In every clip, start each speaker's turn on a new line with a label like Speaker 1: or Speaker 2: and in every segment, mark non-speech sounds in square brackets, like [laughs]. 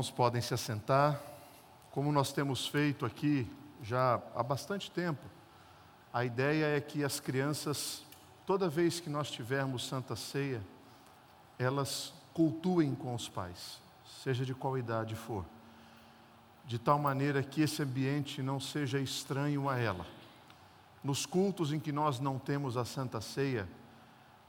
Speaker 1: irmãos podem se assentar. Como nós temos feito aqui já há bastante tempo, a ideia é que as crianças, toda vez que nós tivermos Santa Ceia, elas cultuem com os pais, seja de qual idade for, de tal maneira que esse ambiente não seja estranho a ela. Nos cultos em que nós não temos a Santa Ceia,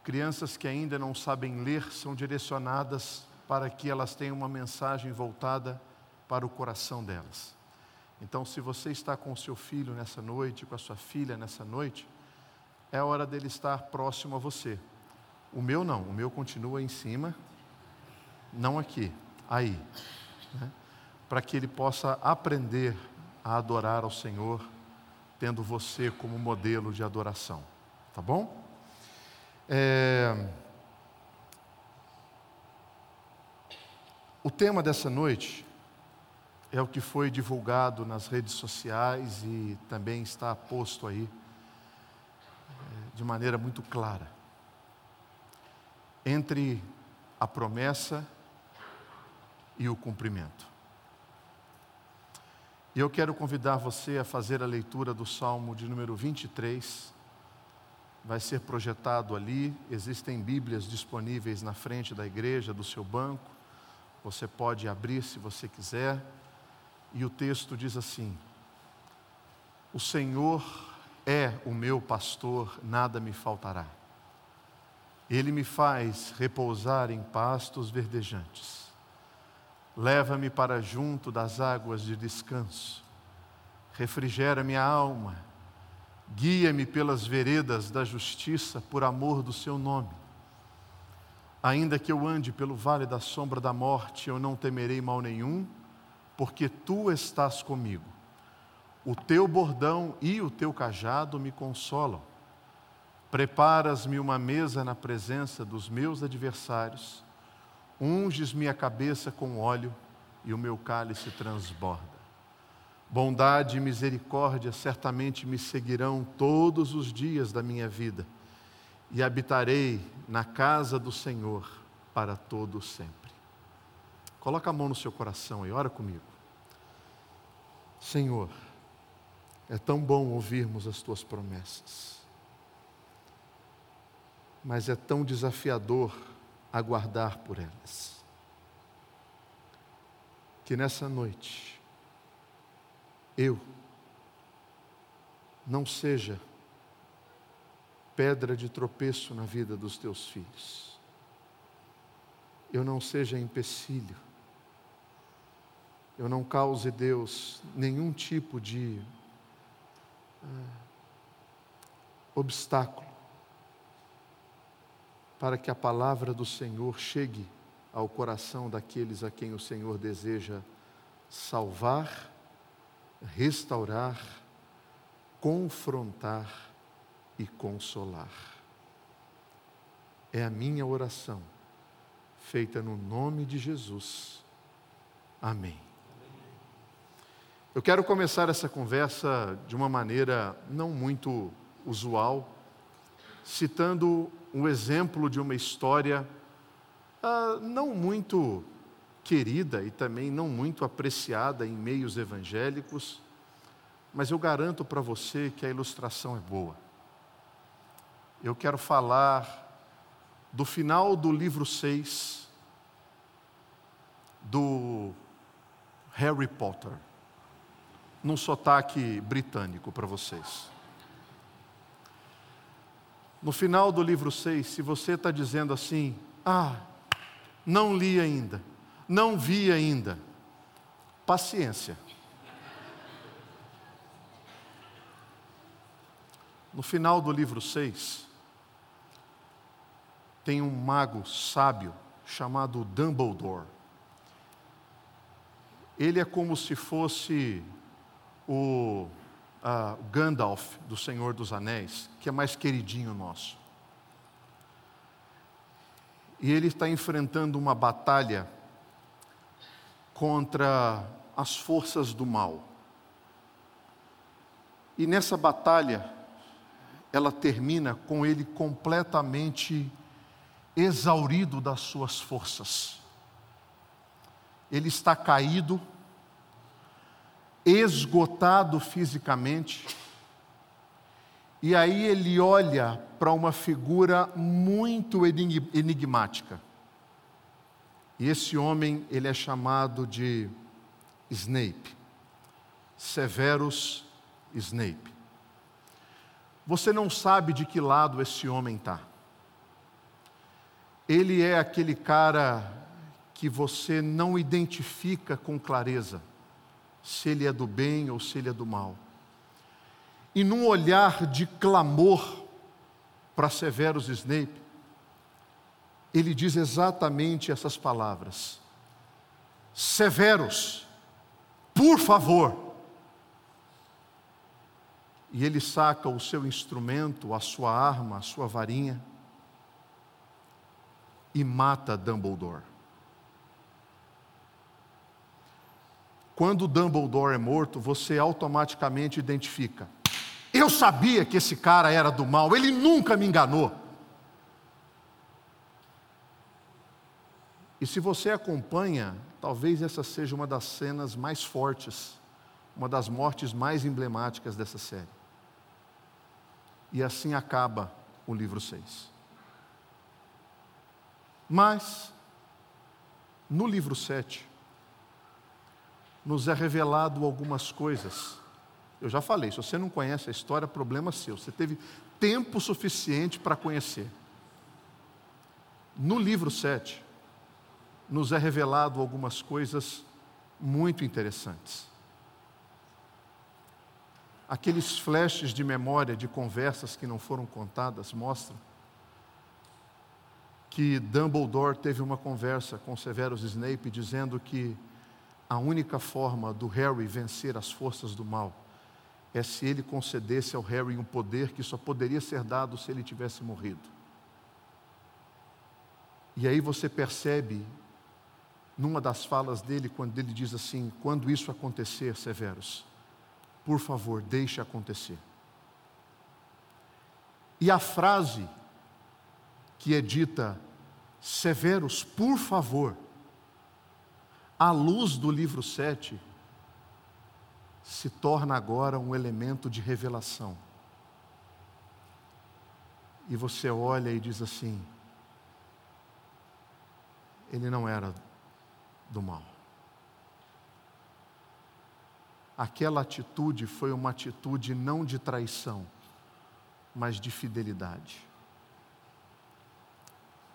Speaker 1: crianças que ainda não sabem ler são direcionadas para que elas tenham uma mensagem voltada para o coração delas. Então, se você está com o seu filho nessa noite, com a sua filha nessa noite, é hora dele estar próximo a você. O meu não, o meu continua em cima, não aqui, aí. Né? Para que ele possa aprender a adorar ao Senhor, tendo você como modelo de adoração. Tá bom? É... O tema dessa noite é o que foi divulgado nas redes sociais e também está posto aí é, de maneira muito clara. Entre a promessa e o cumprimento. E eu quero convidar você a fazer a leitura do Salmo de número 23. Vai ser projetado ali, existem Bíblias disponíveis na frente da igreja, do seu banco. Você pode abrir se você quiser. E o texto diz assim: O Senhor é o meu pastor, nada me faltará. Ele me faz repousar em pastos verdejantes. Leva-me para junto das águas de descanso. Refrigera minha alma. Guia-me pelas veredas da justiça por amor do seu nome. Ainda que eu ande pelo vale da sombra da morte, eu não temerei mal nenhum, porque tu estás comigo. O teu bordão e o teu cajado me consolam. Preparas-me uma mesa na presença dos meus adversários, unges-me a cabeça com óleo e o meu cálice transborda. Bondade e misericórdia certamente me seguirão todos os dias da minha vida e habitarei na casa do Senhor para todo sempre. Coloca a mão no seu coração e ora comigo. Senhor, é tão bom ouvirmos as tuas promessas, mas é tão desafiador aguardar por elas. Que nessa noite eu não seja pedra de tropeço na vida dos teus filhos. Eu não seja empecilho. Eu não cause, Deus, nenhum tipo de uh, obstáculo para que a palavra do Senhor chegue ao coração daqueles a quem o Senhor deseja salvar, restaurar, confrontar e consolar. É a minha oração, feita no nome de Jesus. Amém. Eu quero começar essa conversa de uma maneira não muito usual, citando um exemplo de uma história ah, não muito querida e também não muito apreciada em meios evangélicos, mas eu garanto para você que a ilustração é boa eu quero falar do final do livro 6 do Harry Potter, num sotaque britânico para vocês. No final do livro 6, se você está dizendo assim, ah, não li ainda, não vi ainda, paciência. No final do livro 6, tem um mago sábio chamado Dumbledore. Ele é como se fosse o uh, Gandalf do Senhor dos Anéis, que é mais queridinho nosso. E ele está enfrentando uma batalha contra as forças do mal. E nessa batalha, ela termina com ele completamente exaurido das suas forças. ele está caído, esgotado fisicamente, e aí ele olha para uma figura muito enigmática. E esse homem, ele é chamado de Snape. Severus Snape. Você não sabe de que lado esse homem está. Ele é aquele cara que você não identifica com clareza se ele é do bem ou se ele é do mal e num olhar de clamor para Severus Snape, ele diz exatamente essas palavras: Severus, por favor. E ele saca o seu instrumento, a sua arma, a sua varinha e mata Dumbledore. Quando Dumbledore é morto, você automaticamente identifica eu sabia que esse cara era do mal, ele nunca me enganou. E se você acompanha, talvez essa seja uma das cenas mais fortes, uma das mortes mais emblemáticas dessa série. E assim acaba o livro 6. Mas, no livro 7, nos é revelado algumas coisas eu já falei, se você não conhece a história, problema seu. Você teve tempo suficiente para conhecer. No livro 7, nos é revelado algumas coisas muito interessantes. Aqueles flashes de memória de conversas que não foram contadas mostram que Dumbledore teve uma conversa com Severus Snape dizendo que a única forma do Harry vencer as forças do mal é se ele concedesse ao Harry um poder que só poderia ser dado se ele tivesse morrido. E aí você percebe, numa das falas dele, quando ele diz assim: quando isso acontecer, Severus, por favor, deixe acontecer. E a frase que é dita, Severus, por favor, à luz do livro 7, se torna agora um elemento de revelação. E você olha e diz assim: ele não era do mal. Aquela atitude foi uma atitude não de traição, mas de fidelidade.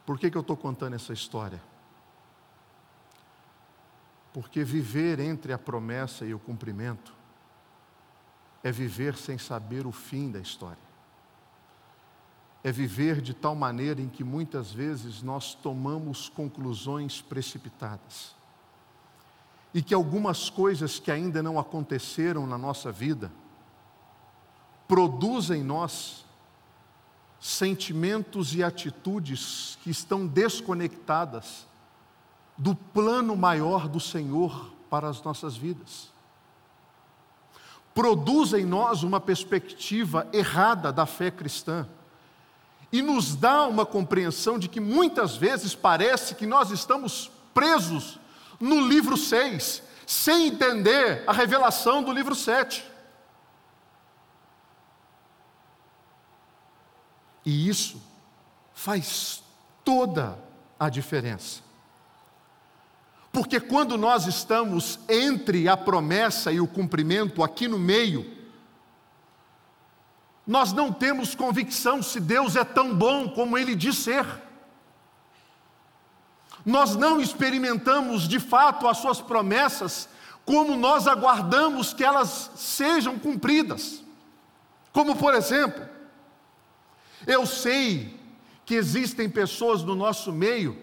Speaker 1: Por que, que eu estou contando essa história? Porque viver entre a promessa e o cumprimento é viver sem saber o fim da história. É viver de tal maneira em que muitas vezes nós tomamos conclusões precipitadas. E que algumas coisas que ainda não aconteceram na nossa vida produzem em nós sentimentos e atitudes que estão desconectadas do plano maior do Senhor para as nossas vidas produz em nós uma perspectiva errada da fé cristã e nos dá uma compreensão de que muitas vezes parece que nós estamos presos no livro 6, sem entender a revelação do livro 7. E isso faz toda a diferença. Porque quando nós estamos entre a promessa e o cumprimento, aqui no meio, nós não temos convicção se Deus é tão bom como Ele diz ser. Nós não experimentamos de fato as Suas promessas como nós aguardamos que elas sejam cumpridas. Como, por exemplo, eu sei que existem pessoas no nosso meio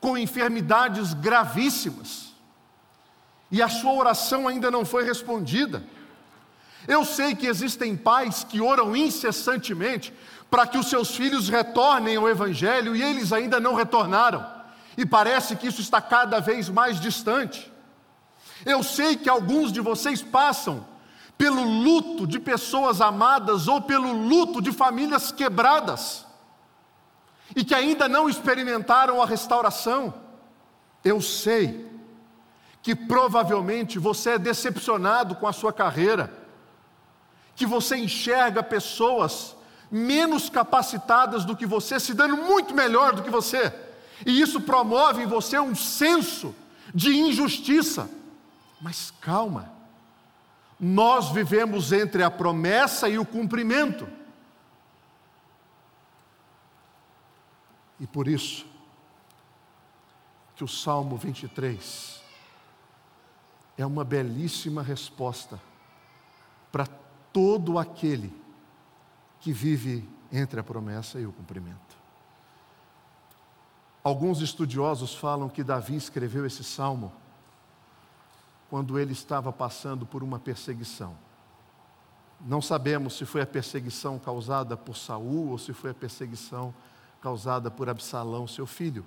Speaker 1: com enfermidades gravíssimas, e a sua oração ainda não foi respondida. Eu sei que existem pais que oram incessantemente para que os seus filhos retornem ao Evangelho e eles ainda não retornaram, e parece que isso está cada vez mais distante. Eu sei que alguns de vocês passam pelo luto de pessoas amadas ou pelo luto de famílias quebradas e que ainda não experimentaram a restauração, eu sei que provavelmente você é decepcionado com a sua carreira, que você enxerga pessoas menos capacitadas do que você, se dando muito melhor do que você, e isso promove em você um senso de injustiça. Mas calma, nós vivemos entre a promessa e o cumprimento. E por isso, que o Salmo 23 é uma belíssima resposta para todo aquele que vive entre a promessa e o cumprimento. Alguns estudiosos falam que Davi escreveu esse salmo quando ele estava passando por uma perseguição. Não sabemos se foi a perseguição causada por Saul ou se foi a perseguição causada por Absalão, seu filho.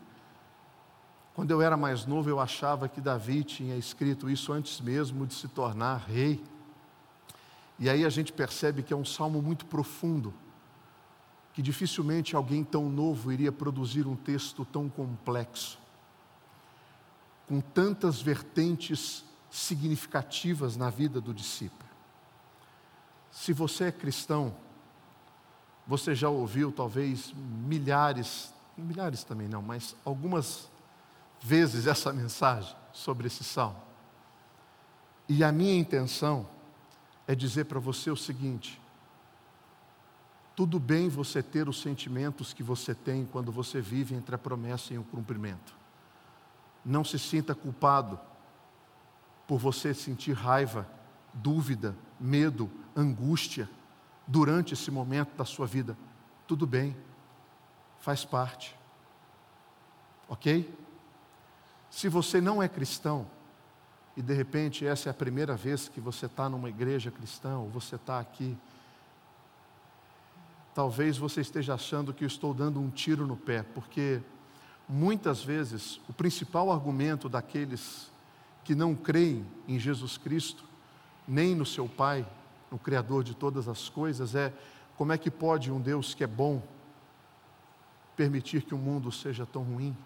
Speaker 1: Quando eu era mais novo, eu achava que Davi tinha escrito isso antes mesmo de se tornar rei. E aí a gente percebe que é um salmo muito profundo, que dificilmente alguém tão novo iria produzir um texto tão complexo, com tantas vertentes significativas na vida do discípulo. Se você é cristão, você já ouviu talvez milhares, milhares também não, mas algumas vezes essa [laughs] mensagem sobre esse salmo. E a minha intenção é dizer para você o seguinte: tudo bem você ter os sentimentos que você tem quando você vive entre a promessa e o cumprimento. Não se sinta culpado por você sentir raiva, dúvida, medo, angústia durante esse momento da sua vida. Tudo bem, faz parte. Ok? Se você não é cristão, e de repente essa é a primeira vez que você está numa igreja cristã, ou você está aqui, talvez você esteja achando que eu estou dando um tiro no pé, porque muitas vezes o principal argumento daqueles que não creem em Jesus Cristo, nem no seu Pai, no Criador de todas as coisas, é como é que pode um Deus que é bom permitir que o mundo seja tão ruim?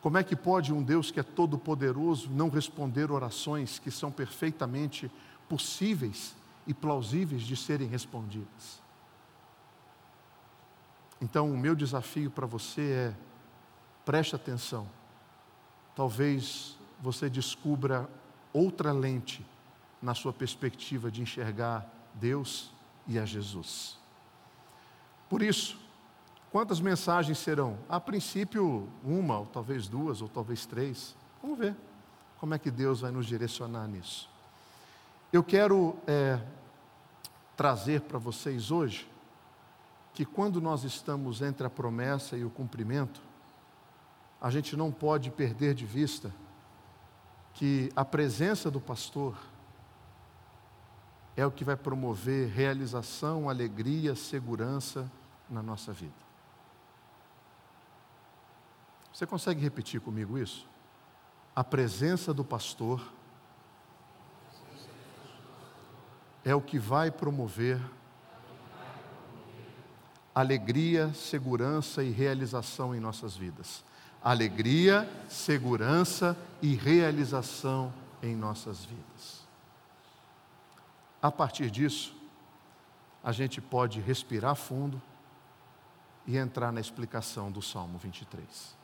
Speaker 1: Como é que pode um Deus que é todo-poderoso não responder orações que são perfeitamente possíveis e plausíveis de serem respondidas? Então, o meu desafio para você é: preste atenção. Talvez você descubra outra lente na sua perspectiva de enxergar Deus e a Jesus. Por isso, Quantas mensagens serão? A princípio, uma, ou talvez duas, ou talvez três. Vamos ver como é que Deus vai nos direcionar nisso. Eu quero é, trazer para vocês hoje que quando nós estamos entre a promessa e o cumprimento, a gente não pode perder de vista que a presença do pastor é o que vai promover realização, alegria, segurança na nossa vida. Você consegue repetir comigo isso? A presença do pastor é o que vai promover alegria, segurança e realização em nossas vidas. Alegria, segurança e realização em nossas vidas. A partir disso, a gente pode respirar fundo e entrar na explicação do Salmo 23.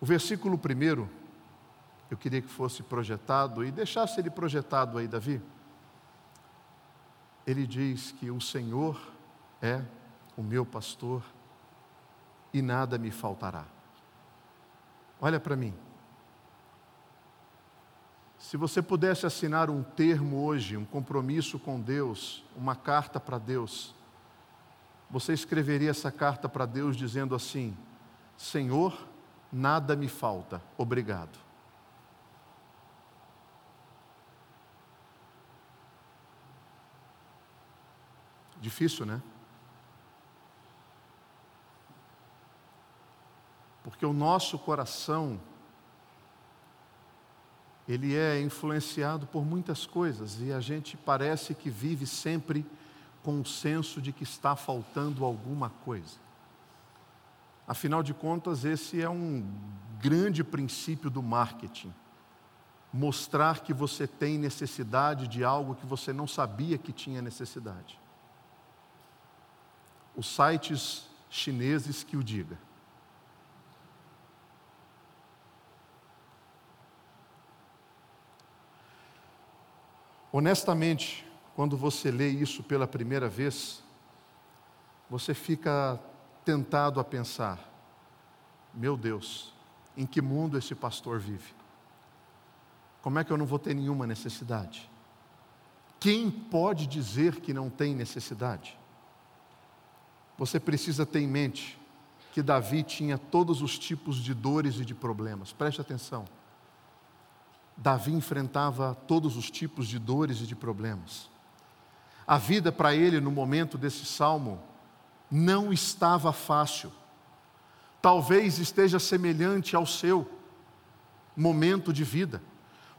Speaker 1: O versículo primeiro, eu queria que fosse projetado e deixasse ele projetado aí, Davi. Ele diz que o Senhor é o meu pastor e nada me faltará. Olha para mim. Se você pudesse assinar um termo hoje, um compromisso com Deus, uma carta para Deus, você escreveria essa carta para Deus dizendo assim: Senhor, nada me falta, obrigado. Difícil, né? Porque o nosso coração ele é influenciado por muitas coisas e a gente parece que vive sempre com o senso de que está faltando alguma coisa. Afinal de contas, esse é um grande princípio do marketing. Mostrar que você tem necessidade de algo que você não sabia que tinha necessidade. Os sites chineses que o diga. Honestamente, quando você lê isso pela primeira vez, você fica tentado a pensar: meu Deus, em que mundo esse pastor vive? Como é que eu não vou ter nenhuma necessidade? Quem pode dizer que não tem necessidade? Você precisa ter em mente que Davi tinha todos os tipos de dores e de problemas, preste atenção. Davi enfrentava todos os tipos de dores e de problemas. A vida para ele, no momento desse salmo, não estava fácil. Talvez esteja semelhante ao seu momento de vida.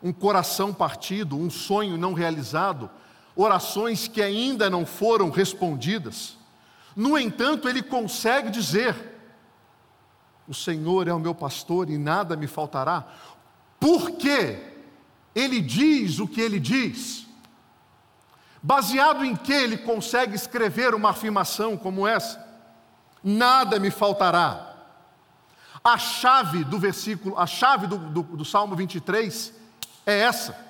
Speaker 1: Um coração partido, um sonho não realizado, orações que ainda não foram respondidas. No entanto, ele consegue dizer: O Senhor é o meu pastor e nada me faltará. Por quê? Ele diz o que ele diz. Baseado em que ele consegue escrever uma afirmação como essa? Nada me faltará. A chave do versículo, a chave do, do, do Salmo 23 é essa.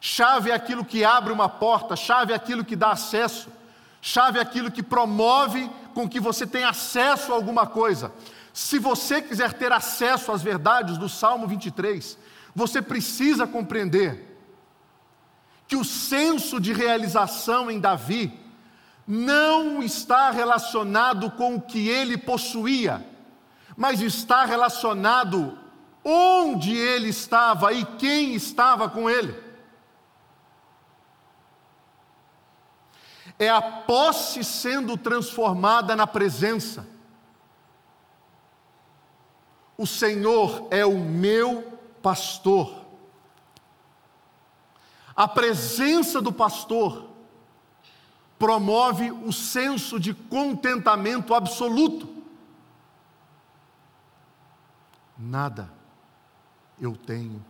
Speaker 1: Chave é aquilo que abre uma porta, chave é aquilo que dá acesso, chave é aquilo que promove com que você tenha acesso a alguma coisa. Se você quiser ter acesso às verdades do Salmo 23, você precisa compreender que o senso de realização em Davi não está relacionado com o que ele possuía, mas está relacionado onde ele estava e quem estava com ele. É a posse sendo transformada na presença. O Senhor é o meu pastor. A presença do pastor promove o senso de contentamento absoluto. Nada eu tenho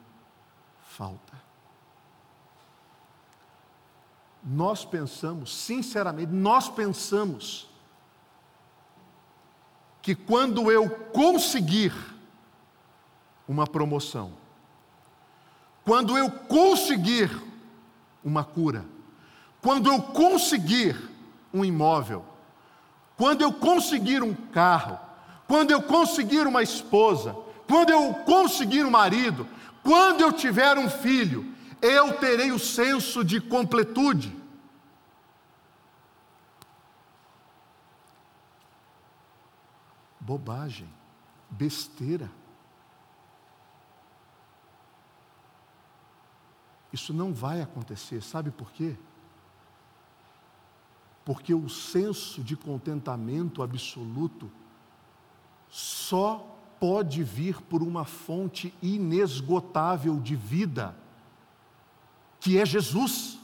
Speaker 1: falta. Nós pensamos, sinceramente, nós pensamos que quando eu conseguir uma promoção, quando eu conseguir uma cura, quando eu conseguir um imóvel, quando eu conseguir um carro, quando eu conseguir uma esposa, quando eu conseguir um marido, quando eu tiver um filho, eu terei o senso de completude. Bobagem, besteira. Isso não vai acontecer, sabe por quê? Porque o senso de contentamento absoluto só pode vir por uma fonte inesgotável de vida, que é Jesus.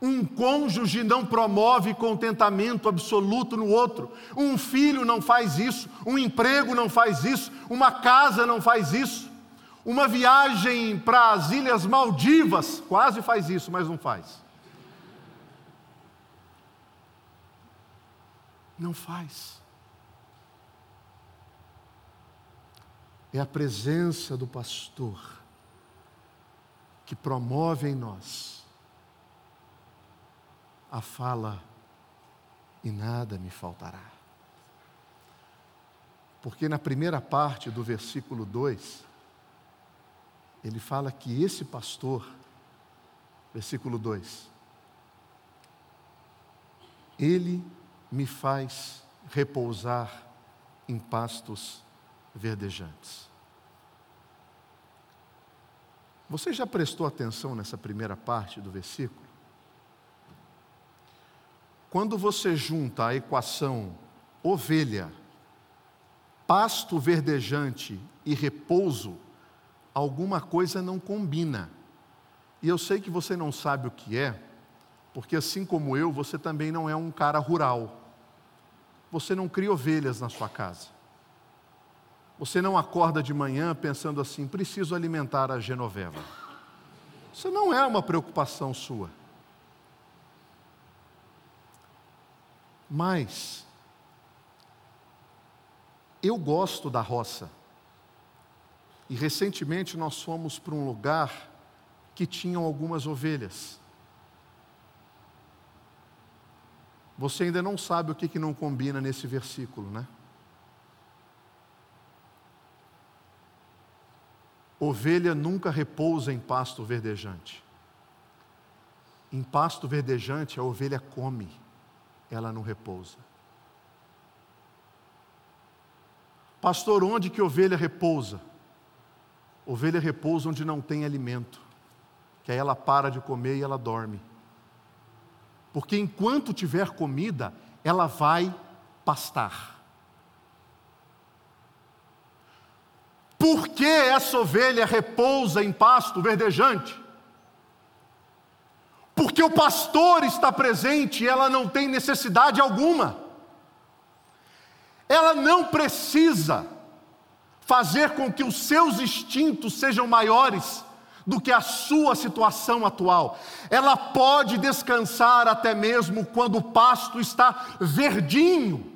Speaker 1: Um cônjuge não promove contentamento absoluto no outro, um filho não faz isso, um emprego não faz isso, uma casa não faz isso. Uma viagem para as Ilhas Maldivas, quase faz isso, mas não faz. Não faz. É a presença do pastor que promove em nós a fala e nada me faltará. Porque na primeira parte do versículo 2, ele fala que esse pastor, versículo 2, ele me faz repousar em pastos verdejantes. Você já prestou atenção nessa primeira parte do versículo? Quando você junta a equação ovelha, pasto verdejante e repouso, alguma coisa não combina. E eu sei que você não sabe o que é, porque assim como eu, você também não é um cara rural. você não cria ovelhas na sua casa. Você não acorda de manhã pensando assim: preciso alimentar a Genoveva. Isso não é uma preocupação sua. Mas, eu gosto da roça. E recentemente nós fomos para um lugar que tinham algumas ovelhas. Você ainda não sabe o que, que não combina nesse versículo, né? Ovelha nunca repousa em pasto verdejante. Em pasto verdejante, a ovelha come, ela não repousa. Pastor, onde que ovelha repousa? Ovelha repousa onde não tem alimento, que aí ela para de comer e ela dorme. Porque enquanto tiver comida, ela vai pastar. Por que essa ovelha repousa em pasto verdejante? Porque o pastor está presente e ela não tem necessidade alguma. Ela não precisa fazer com que os seus instintos sejam maiores do que a sua situação atual. Ela pode descansar até mesmo quando o pasto está verdinho.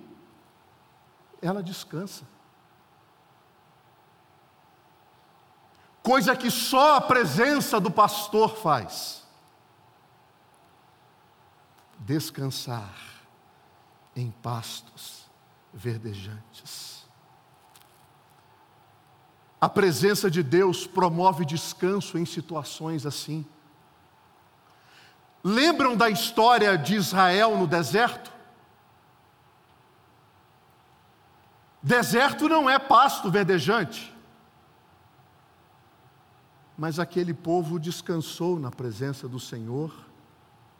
Speaker 1: Ela descansa. Coisa que só a presença do pastor faz. Descansar em pastos verdejantes. A presença de Deus promove descanso em situações assim. Lembram da história de Israel no deserto? Deserto não é pasto verdejante. Mas aquele povo descansou na presença do Senhor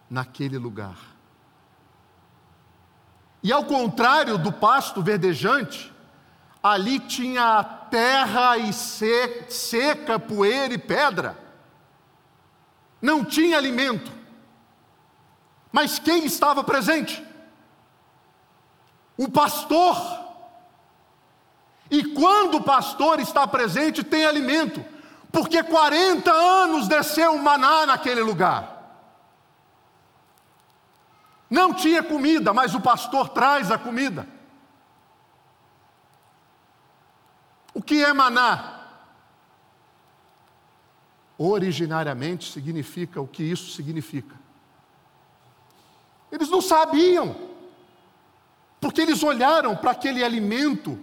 Speaker 1: naquele lugar. E ao contrário do pasto verdejante, ali tinha terra e seca, poeira e pedra. Não tinha alimento. Mas quem estava presente? O pastor. E quando o pastor está presente, tem alimento, porque 40 anos desceu maná naquele lugar. Não tinha comida, mas o pastor traz a comida. O que é maná? Originariamente significa o que isso significa. Eles não sabiam, porque eles olharam para aquele alimento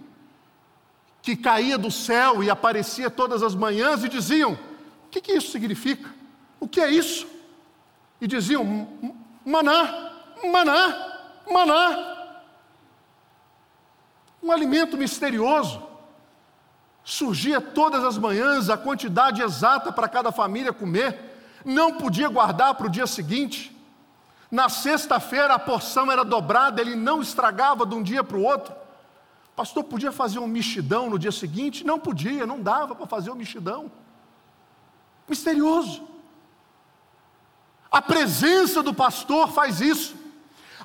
Speaker 1: que caía do céu e aparecia todas as manhãs e diziam: O que, que isso significa? O que é isso? E diziam: Maná, maná, maná. Um alimento misterioso surgia todas as manhãs a quantidade exata para cada família comer, não podia guardar para o dia seguinte. Na sexta-feira a porção era dobrada, ele não estragava de um dia para o outro. Pastor, podia fazer um mexidão no dia seguinte? Não podia, não dava para fazer um mexidão. Misterioso. A presença do pastor faz isso.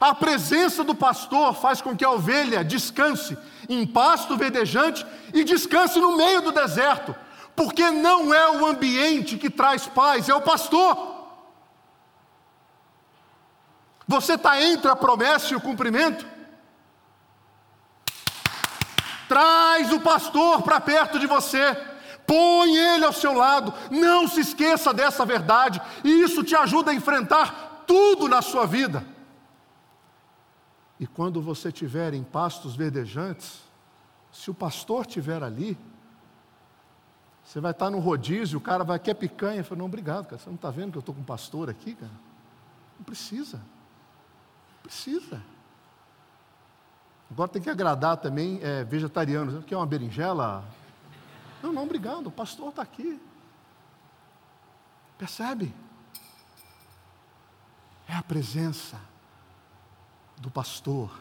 Speaker 1: A presença do pastor faz com que a ovelha descanse em pasto verdejante e descanse no meio do deserto, porque não é o ambiente que traz paz, é o pastor. Você está entre a promessa e o cumprimento? Traz o pastor para perto de você, põe ele ao seu lado, não se esqueça dessa verdade, e isso te ajuda a enfrentar tudo na sua vida. E quando você estiver em pastos verdejantes, se o pastor estiver ali, você vai estar no rodízio, o cara vai, quer picanha? Eu falo, não, obrigado, cara, você não está vendo que eu estou com um pastor aqui, cara? Não precisa, não precisa. Agora tem que agradar também é, vegetarianos, quer uma berinjela? Não, não, obrigado, o pastor está aqui. Percebe? É a presença do pastor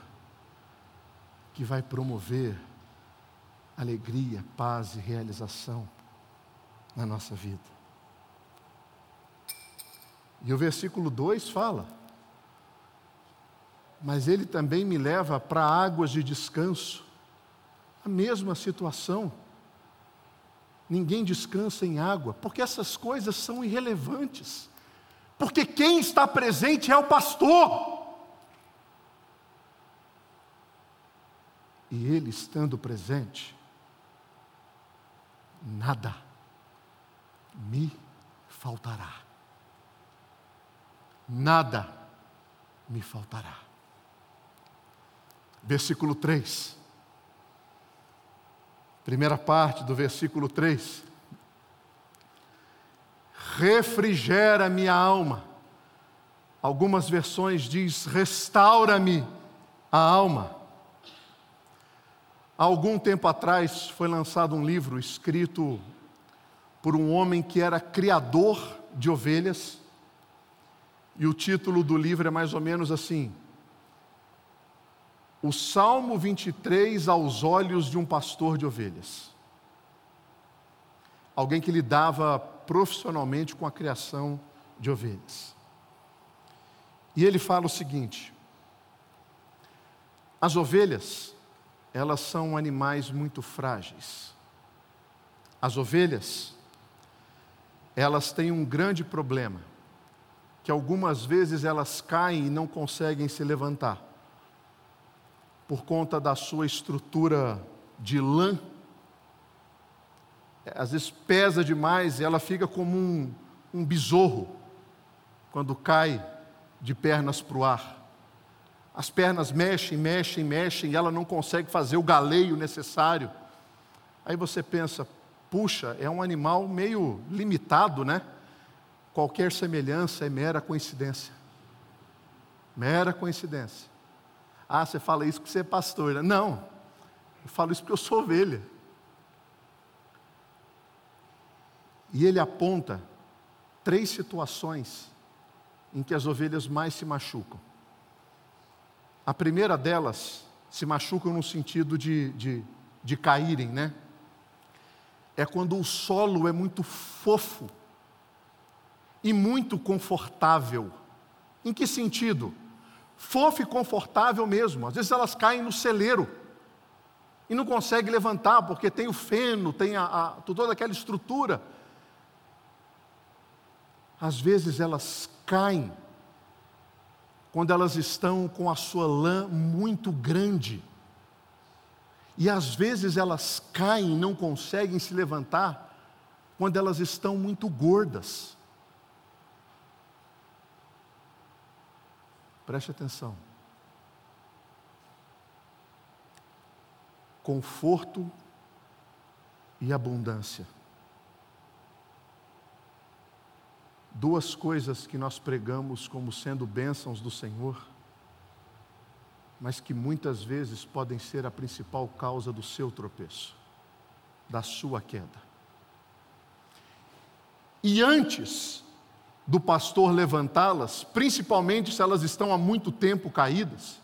Speaker 1: que vai promover alegria, paz e realização na nossa vida. E o versículo 2 fala: mas Ele também me leva para águas de descanso. A mesma situação. Ninguém descansa em água, porque essas coisas são irrelevantes. Porque quem está presente é o pastor. E ele estando presente, nada me faltará. Nada me faltará. Versículo 3. Primeira parte do versículo 3. Refrigera minha alma. Algumas versões diz: restaura-me a alma. Há algum tempo atrás foi lançado um livro escrito por um homem que era criador de ovelhas, e o título do livro é mais ou menos assim: O Salmo 23 aos olhos de um pastor de ovelhas. Alguém que lidava profissionalmente com a criação de ovelhas. E ele fala o seguinte: as ovelhas, elas são animais muito frágeis. As ovelhas, elas têm um grande problema, que algumas vezes elas caem e não conseguem se levantar, por conta da sua estrutura de lã. Às vezes pesa demais e ela fica como um, um besouro quando cai de pernas para o ar. As pernas mexem, mexem, mexem e ela não consegue fazer o galeio necessário. Aí você pensa, puxa, é um animal meio limitado, né? Qualquer semelhança é mera coincidência. Mera coincidência. Ah, você fala isso porque você é pastor. Né? Não, eu falo isso porque eu sou ovelha. E ele aponta três situações em que as ovelhas mais se machucam. A primeira delas se machucam no sentido de, de, de caírem, né? é quando o solo é muito fofo e muito confortável. Em que sentido? Fofo e confortável mesmo. Às vezes elas caem no celeiro e não conseguem levantar porque tem o feno, tem a, a, toda aquela estrutura. Às vezes elas caem quando elas estão com a sua lã muito grande e às vezes elas caem não conseguem se levantar quando elas estão muito gordas. Preste atenção. Conforto e abundância. Duas coisas que nós pregamos como sendo bênçãos do Senhor mas que muitas vezes podem ser a principal causa do seu tropeço, da sua queda. E antes do pastor levantá-las, principalmente se elas estão há muito tempo caídas,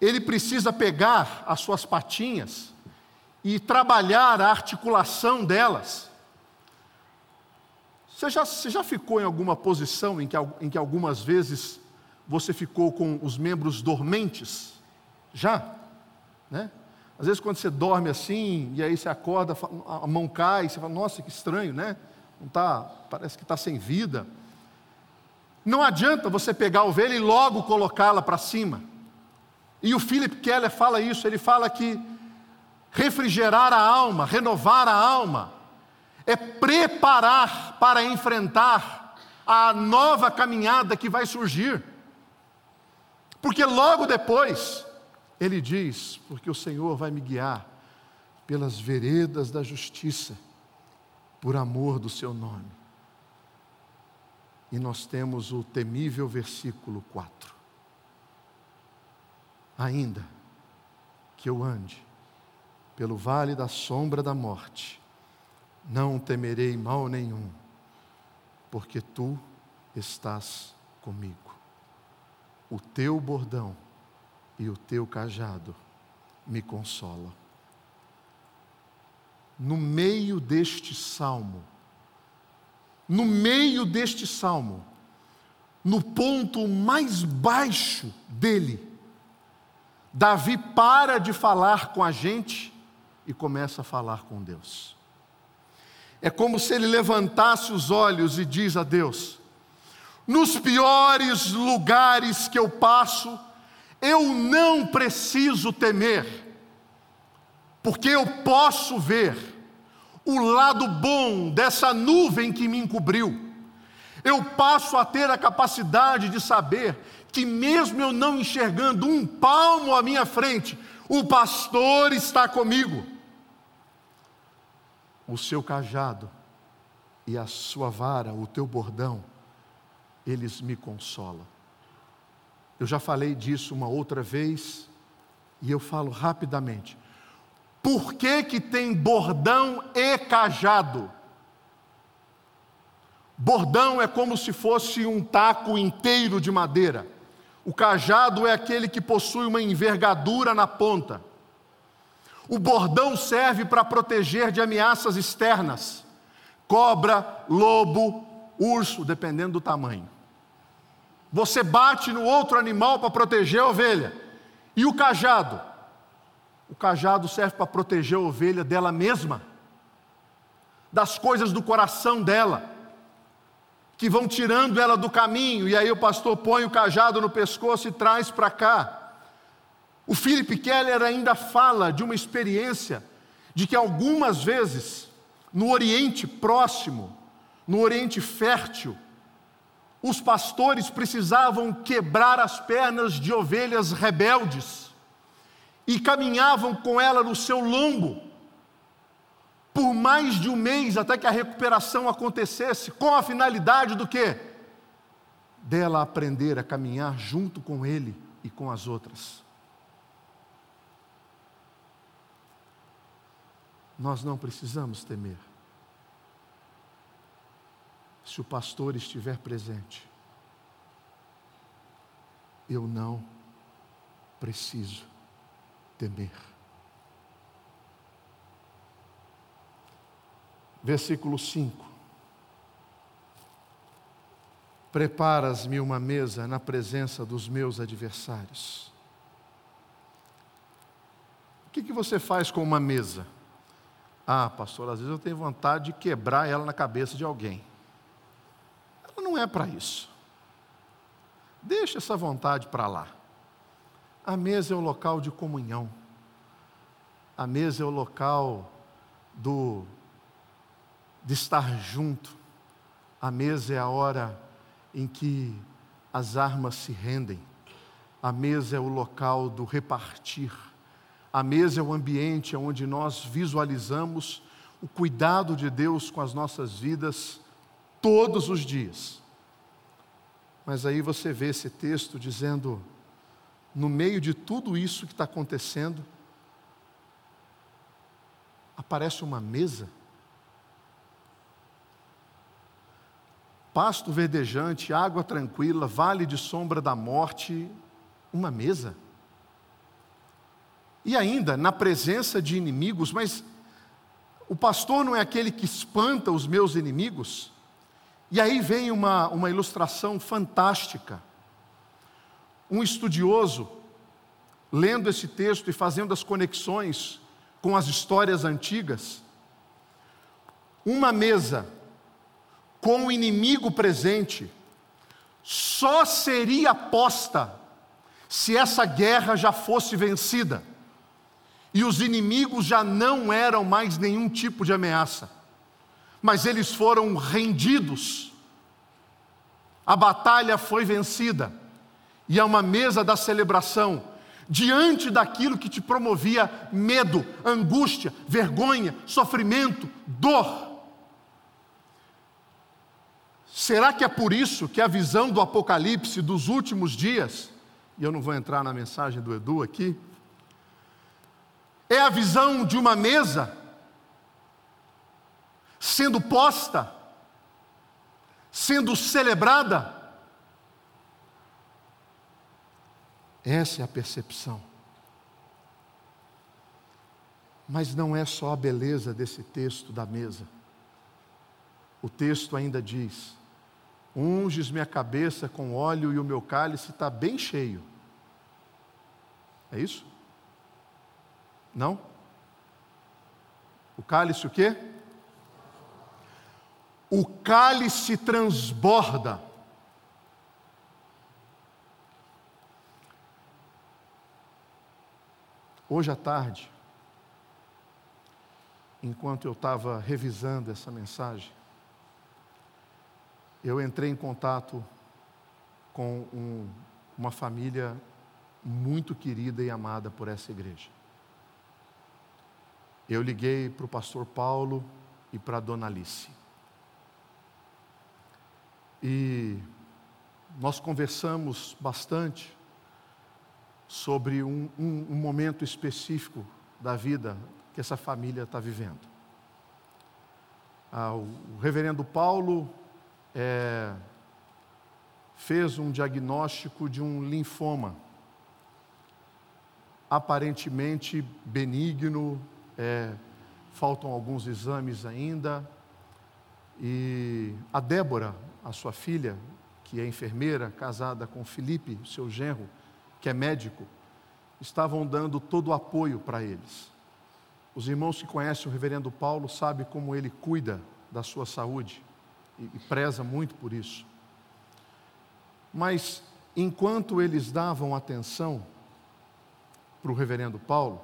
Speaker 1: ele precisa pegar as suas patinhas e trabalhar a articulação delas. Você já, você já ficou em alguma posição em que, em que algumas vezes você ficou com os membros dormentes? Já? Né? Às vezes quando você dorme assim, e aí você acorda, a mão cai, você fala, nossa, que estranho, né? Não tá, parece que está sem vida. Não adianta você pegar a ovelha e logo colocá-la para cima. E o Philip Keller fala isso, ele fala que refrigerar a alma, renovar a alma, é preparar para enfrentar a nova caminhada que vai surgir. Porque logo depois, ele diz: Porque o Senhor vai me guiar pelas veredas da justiça, por amor do seu nome. E nós temos o temível versículo 4. Ainda que eu ande pelo vale da sombra da morte, não temerei mal nenhum, porque tu estás comigo o teu bordão e o teu cajado me consolam. No meio deste salmo, no meio deste salmo, no ponto mais baixo dele, Davi para de falar com a gente e começa a falar com Deus. É como se ele levantasse os olhos e diz a Deus: nos piores lugares que eu passo, eu não preciso temer, porque eu posso ver o lado bom dessa nuvem que me encobriu. Eu passo a ter a capacidade de saber que, mesmo eu não enxergando um palmo à minha frente, o pastor está comigo. O seu cajado e a sua vara, o teu bordão, eles me consolam. Eu já falei disso uma outra vez e eu falo rapidamente. Por que, que tem bordão e cajado? Bordão é como se fosse um taco inteiro de madeira. O cajado é aquele que possui uma envergadura na ponta. O bordão serve para proteger de ameaças externas: cobra, lobo, urso, dependendo do tamanho. Você bate no outro animal para proteger a ovelha. E o cajado? O cajado serve para proteger a ovelha dela mesma, das coisas do coração dela, que vão tirando ela do caminho, e aí o pastor põe o cajado no pescoço e traz para cá. O Philip Keller ainda fala de uma experiência de que algumas vezes, no Oriente Próximo, no Oriente Fértil, os pastores precisavam quebrar as pernas de ovelhas rebeldes e caminhavam com ela no seu lombo por mais de um mês até que a recuperação acontecesse, com a finalidade do quê? Dela aprender a caminhar junto com ele e com as outras. Nós não precisamos temer se o pastor estiver presente. Eu não preciso temer. Versículo 5. Preparas-me uma mesa na presença dos meus adversários. O que, que você faz com uma mesa? Ah, pastor, às vezes eu tenho vontade de quebrar ela na cabeça de alguém não é para isso. Deixa essa vontade para lá. A mesa é o local de comunhão. A mesa é o local do de estar junto. A mesa é a hora em que as armas se rendem. A mesa é o local do repartir. A mesa é o ambiente onde nós visualizamos o cuidado de Deus com as nossas vidas todos os dias. Mas aí você vê esse texto dizendo, no meio de tudo isso que está acontecendo, aparece uma mesa. Pasto verdejante, água tranquila, vale de sombra da morte, uma mesa. E ainda, na presença de inimigos, mas o pastor não é aquele que espanta os meus inimigos? E aí vem uma, uma ilustração fantástica. Um estudioso, lendo esse texto e fazendo as conexões com as histórias antigas, uma mesa com o inimigo presente só seria posta se essa guerra já fosse vencida e os inimigos já não eram mais nenhum tipo de ameaça mas eles foram rendidos. A batalha foi vencida, e é uma mesa da celebração, diante daquilo que te promovia medo, angústia, vergonha, sofrimento, dor. Será que é por isso que a visão do Apocalipse dos últimos dias, e eu não vou entrar na mensagem do Edu aqui, é a visão de uma mesa sendo posta, sendo celebrada. Essa é a percepção. Mas não é só a beleza desse texto da mesa. O texto ainda diz: Unges minha cabeça com óleo e o meu cálice está bem cheio. É isso? Não? O cálice o quê? O cálice transborda. Hoje à tarde, enquanto eu estava revisando essa mensagem, eu entrei em contato com um, uma família muito querida e amada por essa igreja. Eu liguei para o pastor Paulo e para a dona Alice. E nós conversamos bastante sobre um, um, um momento específico da vida que essa família está vivendo. Ah, o, reverendo Paulo é, fez um diagnóstico de um linfoma, aparentemente benigno, é, faltam alguns exames ainda. E a Débora, a sua filha, que é enfermeira, casada com Felipe, seu genro, que é médico, estavam dando todo o apoio para eles. Os irmãos que conhecem o reverendo Paulo sabem como ele cuida da sua saúde e, e preza muito por isso. Mas enquanto eles davam atenção para o reverendo Paulo,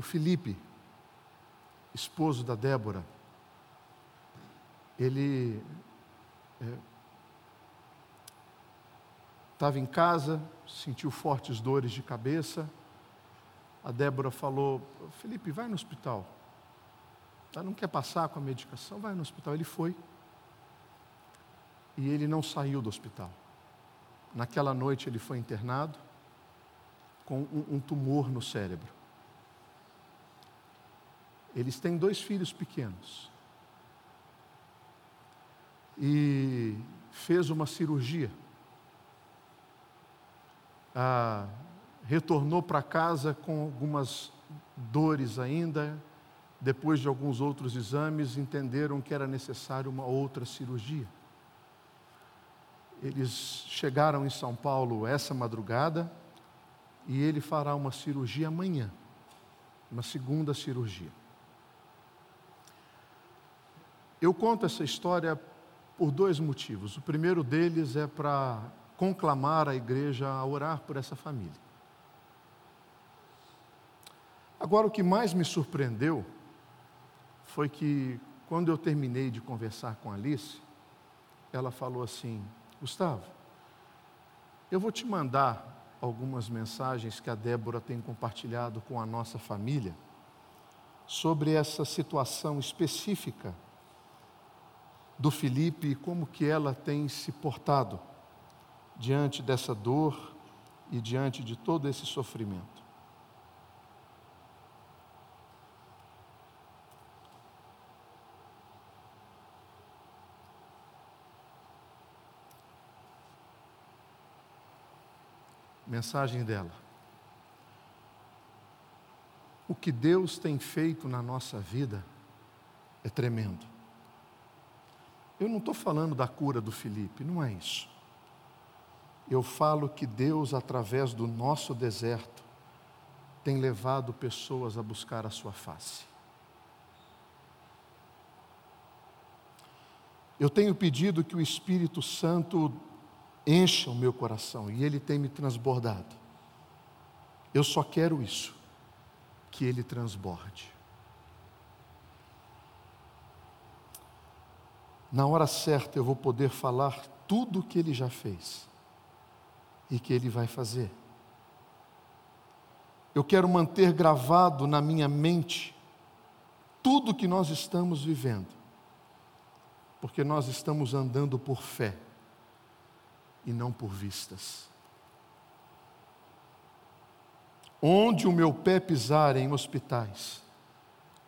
Speaker 1: o Felipe, esposo da Débora, ele é, Estava em casa, sentiu fortes dores de cabeça. A Débora falou: Felipe, vai no hospital. Tá, não quer passar com a medicação? Vai no hospital. Ele foi. E ele não saiu do hospital. Naquela noite ele foi internado com um, um tumor no cérebro. Eles têm dois filhos pequenos. E fez uma cirurgia ah, retornou para casa com algumas dores ainda. Depois de alguns outros exames, entenderam que era necessário uma outra cirurgia. Eles chegaram em São Paulo essa madrugada e ele fará uma cirurgia amanhã, uma segunda cirurgia. Eu conto essa história por dois motivos. O primeiro deles é para conclamar a igreja a orar por essa família. Agora, o que mais me surpreendeu foi que, quando eu terminei de conversar com Alice, ela falou assim: Gustavo, eu vou te mandar algumas mensagens que a Débora tem compartilhado com a nossa família sobre essa situação específica do Felipe e como que ela tem se portado diante dessa dor e diante de todo esse sofrimento. Mensagem dela. O que Deus tem feito na nossa vida é tremendo. Eu não estou falando da cura do Felipe, não é isso eu falo que Deus, através do nosso deserto, tem levado pessoas a buscar a sua face. Eu tenho pedido que o Espírito Santo encha o meu coração e ele tem me transbordado. Eu só quero isso, que ele transborde. Na hora certa eu vou poder falar tudo o que ele já fez e que Ele vai fazer. Eu quero manter gravado na minha mente tudo que nós estamos vivendo, porque nós estamos andando por fé e não por vistas. Onde o meu pé pisar em hospitais,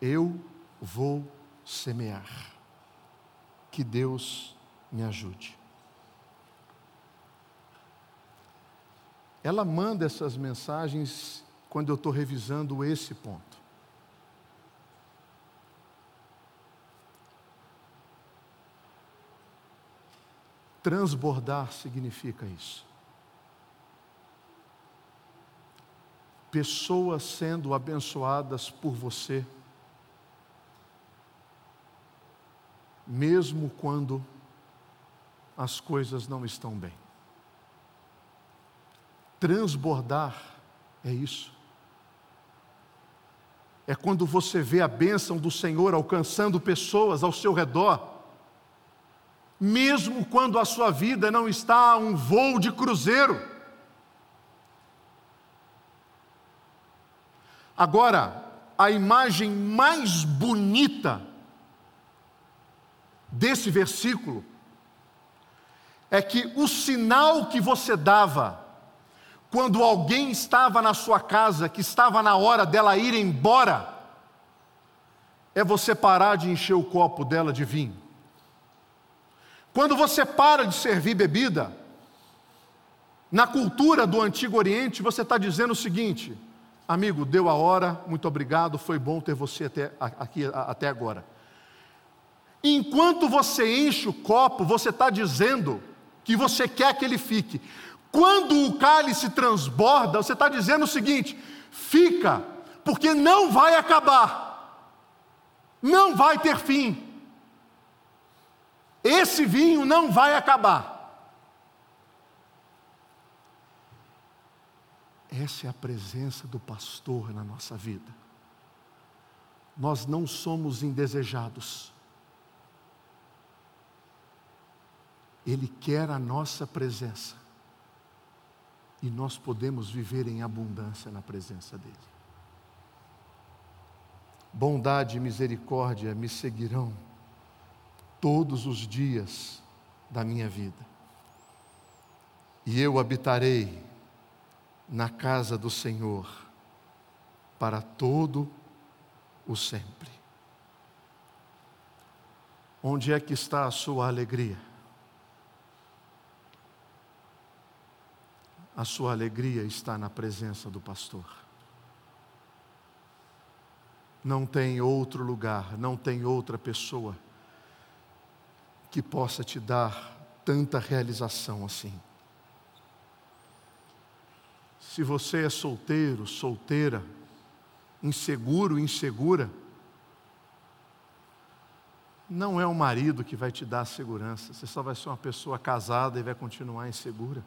Speaker 1: eu vou semear. Que Deus me ajude. ela manda essas mensagens quando eu estou revisando esse ponto. Transbordar significa isso. Pessoas sendo abençoadas por você, mesmo quando as coisas não estão bem. Transbordar é isso. É quando você vê a bênção do Senhor alcançando pessoas ao seu redor, mesmo quando a sua vida não está a um voo de cruzeiro. Agora, a imagem mais bonita desse versículo é que o sinal que você dava quando alguém estava na sua casa, que estava na hora dela ir embora, é você parar de encher o copo dela de vinho. Quando você para de servir bebida, na cultura do Antigo Oriente, você está dizendo o seguinte: amigo, deu a hora, muito obrigado, foi bom ter você até, aqui até agora. Enquanto você enche o copo, você está dizendo que você quer que ele fique. Quando o cálice transborda, você está dizendo o seguinte: fica, porque não vai acabar, não vai ter fim. Esse vinho não vai acabar. Essa é a presença do pastor na nossa vida. Nós não somos indesejados. Ele quer a nossa presença. E nós podemos viver em abundância na presença dEle. Bondade e misericórdia me seguirão todos os dias da minha vida. E eu habitarei na casa do Senhor para todo o sempre. Onde é que está a sua alegria? A sua alegria está na presença do pastor. Não tem outro lugar, não tem outra pessoa que possa te dar tanta realização assim. Se você é solteiro, solteira, inseguro, insegura, não é o marido que vai te dar segurança, você só vai ser uma pessoa casada e vai continuar insegura.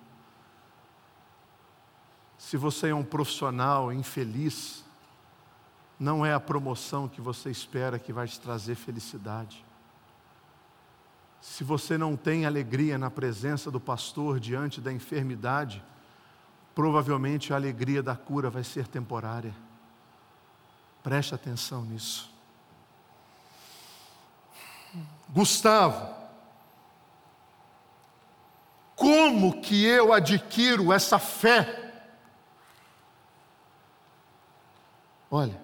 Speaker 1: Se você é um profissional infeliz, não é a promoção que você espera que vai te trazer felicidade. Se você não tem alegria na presença do pastor diante da enfermidade, provavelmente a alegria da cura vai ser temporária. Preste atenção nisso. Gustavo, como que eu adquiro essa fé? Olha,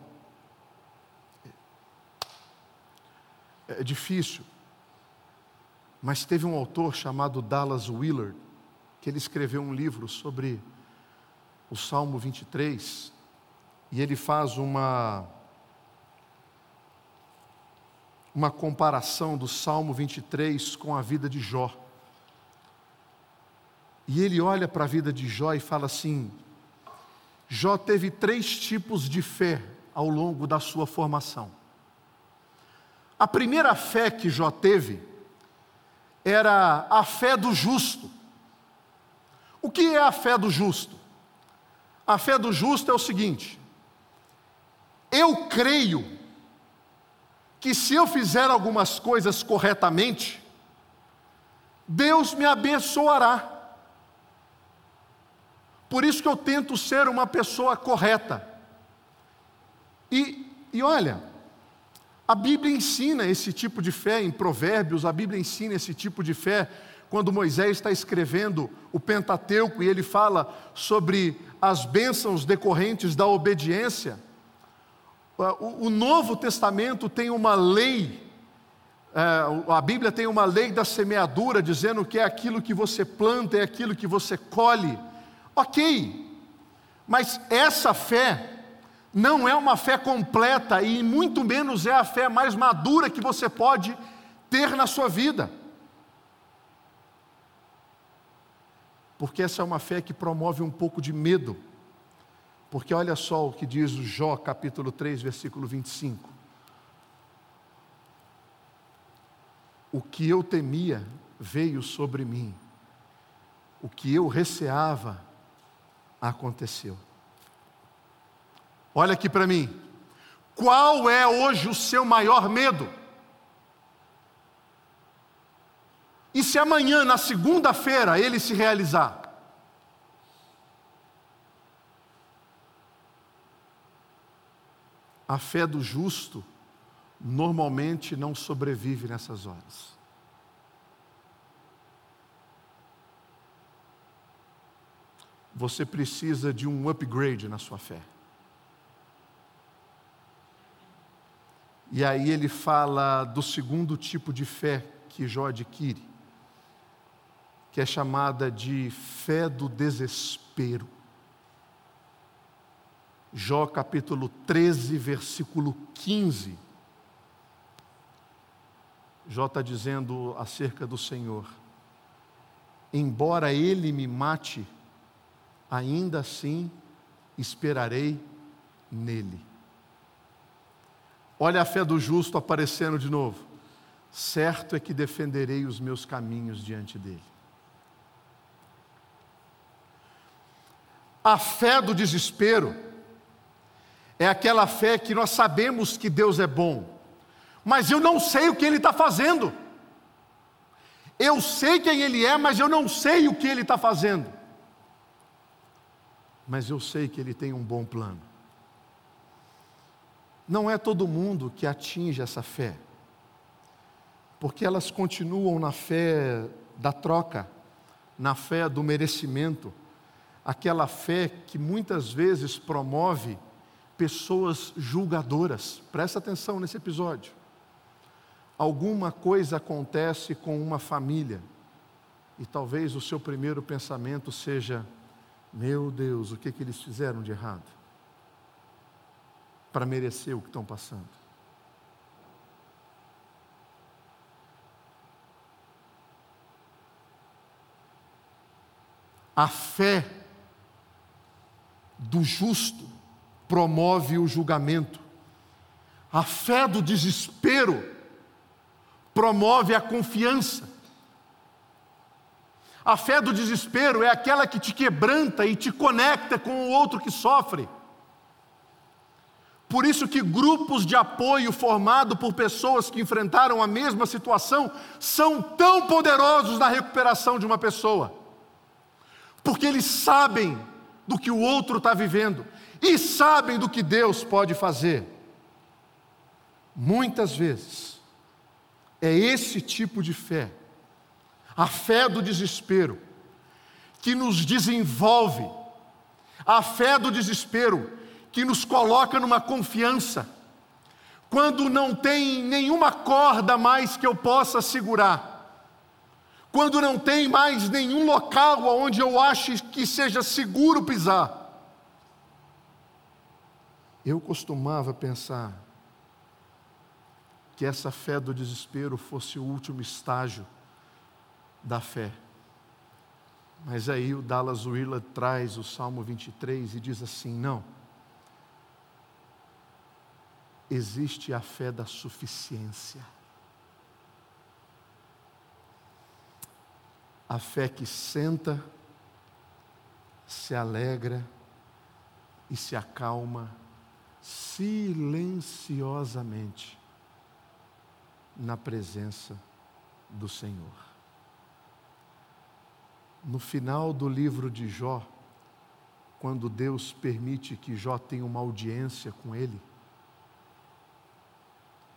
Speaker 1: é difícil, mas teve um autor chamado Dallas Willard, que ele escreveu um livro sobre o Salmo 23, e ele faz uma uma comparação do Salmo 23 com a vida de Jó. E ele olha para a vida de Jó e fala assim: Jó teve três tipos de fé ao longo da sua formação. A primeira fé que Jó teve era a fé do justo. O que é a fé do justo? A fé do justo é o seguinte: eu creio que se eu fizer algumas coisas corretamente, Deus me abençoará. Por isso que eu tento ser uma pessoa correta. E, e olha, a Bíblia ensina esse tipo de fé em Provérbios, a Bíblia ensina esse tipo de fé quando Moisés está escrevendo o Pentateuco e ele fala sobre as bênçãos decorrentes da obediência. O, Novo Testamento tem uma lei, é, a Bíblia tem uma lei da semeadura, dizendo que é aquilo que você planta, é aquilo que você colhe. Ok, mas essa fé não é uma fé completa e muito menos é a fé mais madura que você pode ter na sua vida. porque essa é uma fé que promove um pouco de medo. Porque olha só o que diz o Jó, capítulo 3, versículo 25. O que eu temia veio sobre mim, o que eu receava aconteceu. Olha aqui para mim, qual é hoje o seu maior medo? E se amanhã, na segunda-feira, ele se realizar? A fé do justo normalmente não sobrevive nessas horas. Você precisa de um upgrade na sua fé. E aí ele fala do segundo tipo de fé que Jó adquire que é chamada de fé do desespero. Jó capítulo 13, versículo 15. Jó está dizendo acerca do Senhor: Embora ele me mate, ainda assim esperarei nele. Olha a fé do justo aparecendo de novo. Certo é que defenderei os meus caminhos diante dele. A fé do desespero é aquela fé que nós sabemos que Deus é bom, mas eu não sei o que Ele está fazendo. Eu sei quem Ele é, mas eu não sei o que Ele está fazendo. Mas eu sei que Ele tem um bom plano. Não é todo mundo que atinge essa fé, porque elas continuam na fé da troca, na fé do merecimento, aquela fé que muitas vezes promove pessoas julgadoras. Presta atenção nesse episódio. Alguma coisa acontece com uma família e talvez o seu primeiro pensamento seja: meu Deus, o que, que eles fizeram de errado? Para merecer o que estão passando. A fé do justo promove o julgamento. A fé do desespero promove a confiança. A fé do desespero é aquela que te quebranta e te conecta com o outro que sofre. Por isso que grupos de apoio formados por pessoas que enfrentaram a mesma situação são tão poderosos na recuperação de uma pessoa. Porque eles sabem do que o outro está vivendo e sabem do que Deus pode fazer. Muitas vezes, é esse tipo de fé, a fé do desespero, que nos desenvolve, a fé do desespero, que nos coloca numa confiança, quando não tem nenhuma corda mais que eu possa segurar. Quando não tem mais nenhum local onde eu ache que seja seguro pisar. Eu costumava pensar que essa fé do desespero fosse o último estágio da fé. Mas aí o Dallas Willard traz o Salmo 23 e diz assim: não. Existe a fé da suficiência. a fé que senta, se alegra e se acalma silenciosamente na presença do Senhor. No final do livro de Jó, quando Deus permite que Jó tenha uma audiência com ele,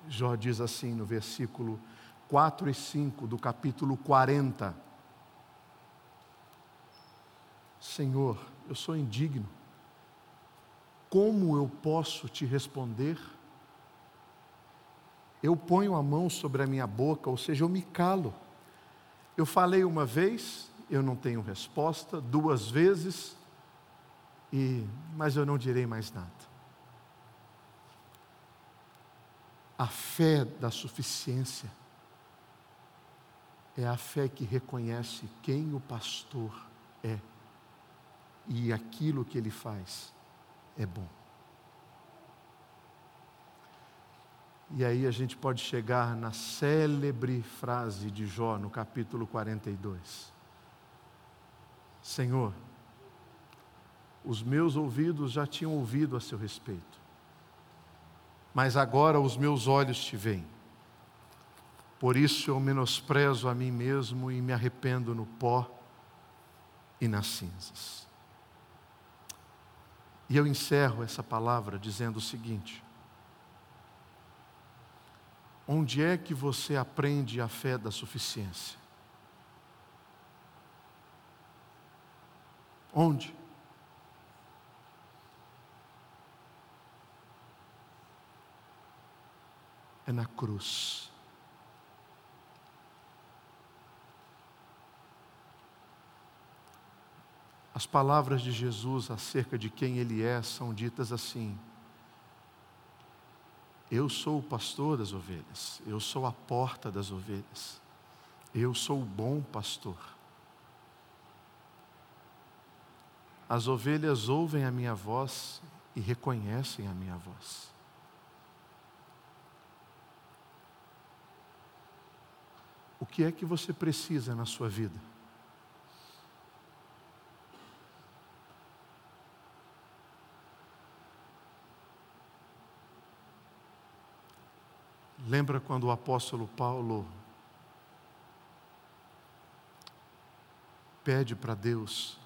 Speaker 1: Jó diz assim no versículo 4 e 5 do capítulo 40 Senhor, eu sou indigno. Como eu posso te responder? Eu ponho a mão sobre a minha boca, ou seja, eu me calo. Eu falei uma vez, eu não tenho resposta, duas vezes, e mas eu não direi mais nada. A fé da suficiência é a fé que reconhece quem o pastor é. E aquilo que ele faz é bom. E aí a gente pode chegar na célebre frase de Jó no capítulo 42. Senhor, os meus ouvidos já tinham ouvido a seu respeito, mas agora os meus olhos te veem. Por isso eu menosprezo a mim mesmo e me arrependo no pó e nas cinzas. E eu encerro essa palavra dizendo o seguinte: Onde é que você aprende a fé da suficiência? Onde? É na cruz. As palavras de Jesus acerca de quem Ele é são ditas assim: Eu sou o pastor das ovelhas, eu sou a porta das ovelhas, eu sou o bom pastor. As ovelhas ouvem a minha voz e reconhecem a minha voz. O que é que você precisa na sua vida? Lembra quando o apóstolo Paulo pede para Deus: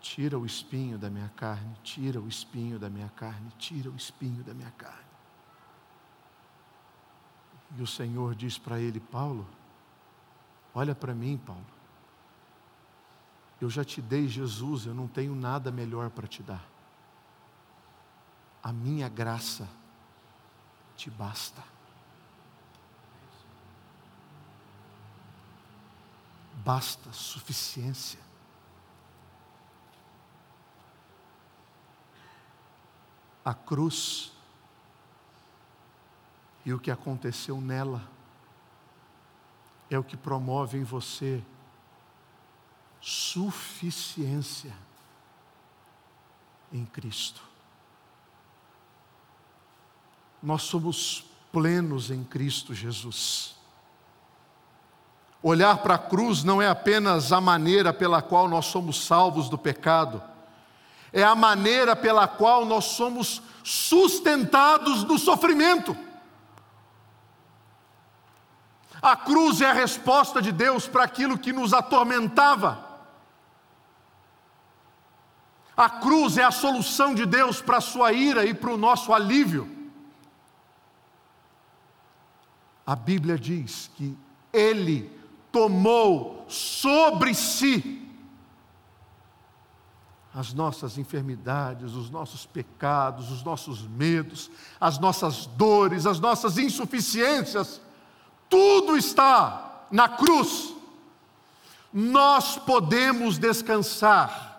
Speaker 1: tira o espinho da minha carne, tira o espinho da minha carne, tira o espinho da minha carne. E o Senhor diz para ele: Paulo, olha para mim, Paulo. Eu já te dei Jesus, eu não tenho nada melhor para te dar. A minha graça te basta. Basta suficiência. A cruz e o que aconteceu nela é o que promove em você suficiência em Cristo nós somos plenos em Cristo Jesus. Olhar para a cruz não é apenas a maneira pela qual nós somos salvos do pecado, é a maneira pela qual nós somos sustentados do sofrimento. A cruz é a resposta de Deus para aquilo que nos atormentava. A cruz é a solução de Deus para a sua ira e para o nosso alívio. A Bíblia diz que Ele tomou sobre si as nossas enfermidades, os nossos pecados, os nossos medos, as nossas dores, as nossas insuficiências, tudo está na cruz. Nós podemos descansar.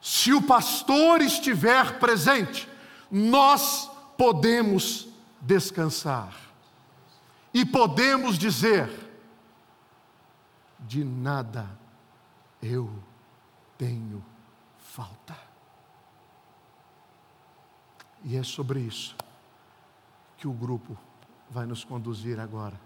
Speaker 1: Se o pastor estiver presente, nós podemos descansar. E podemos dizer: de nada eu tenho falta. E é sobre isso que o grupo vai nos conduzir agora.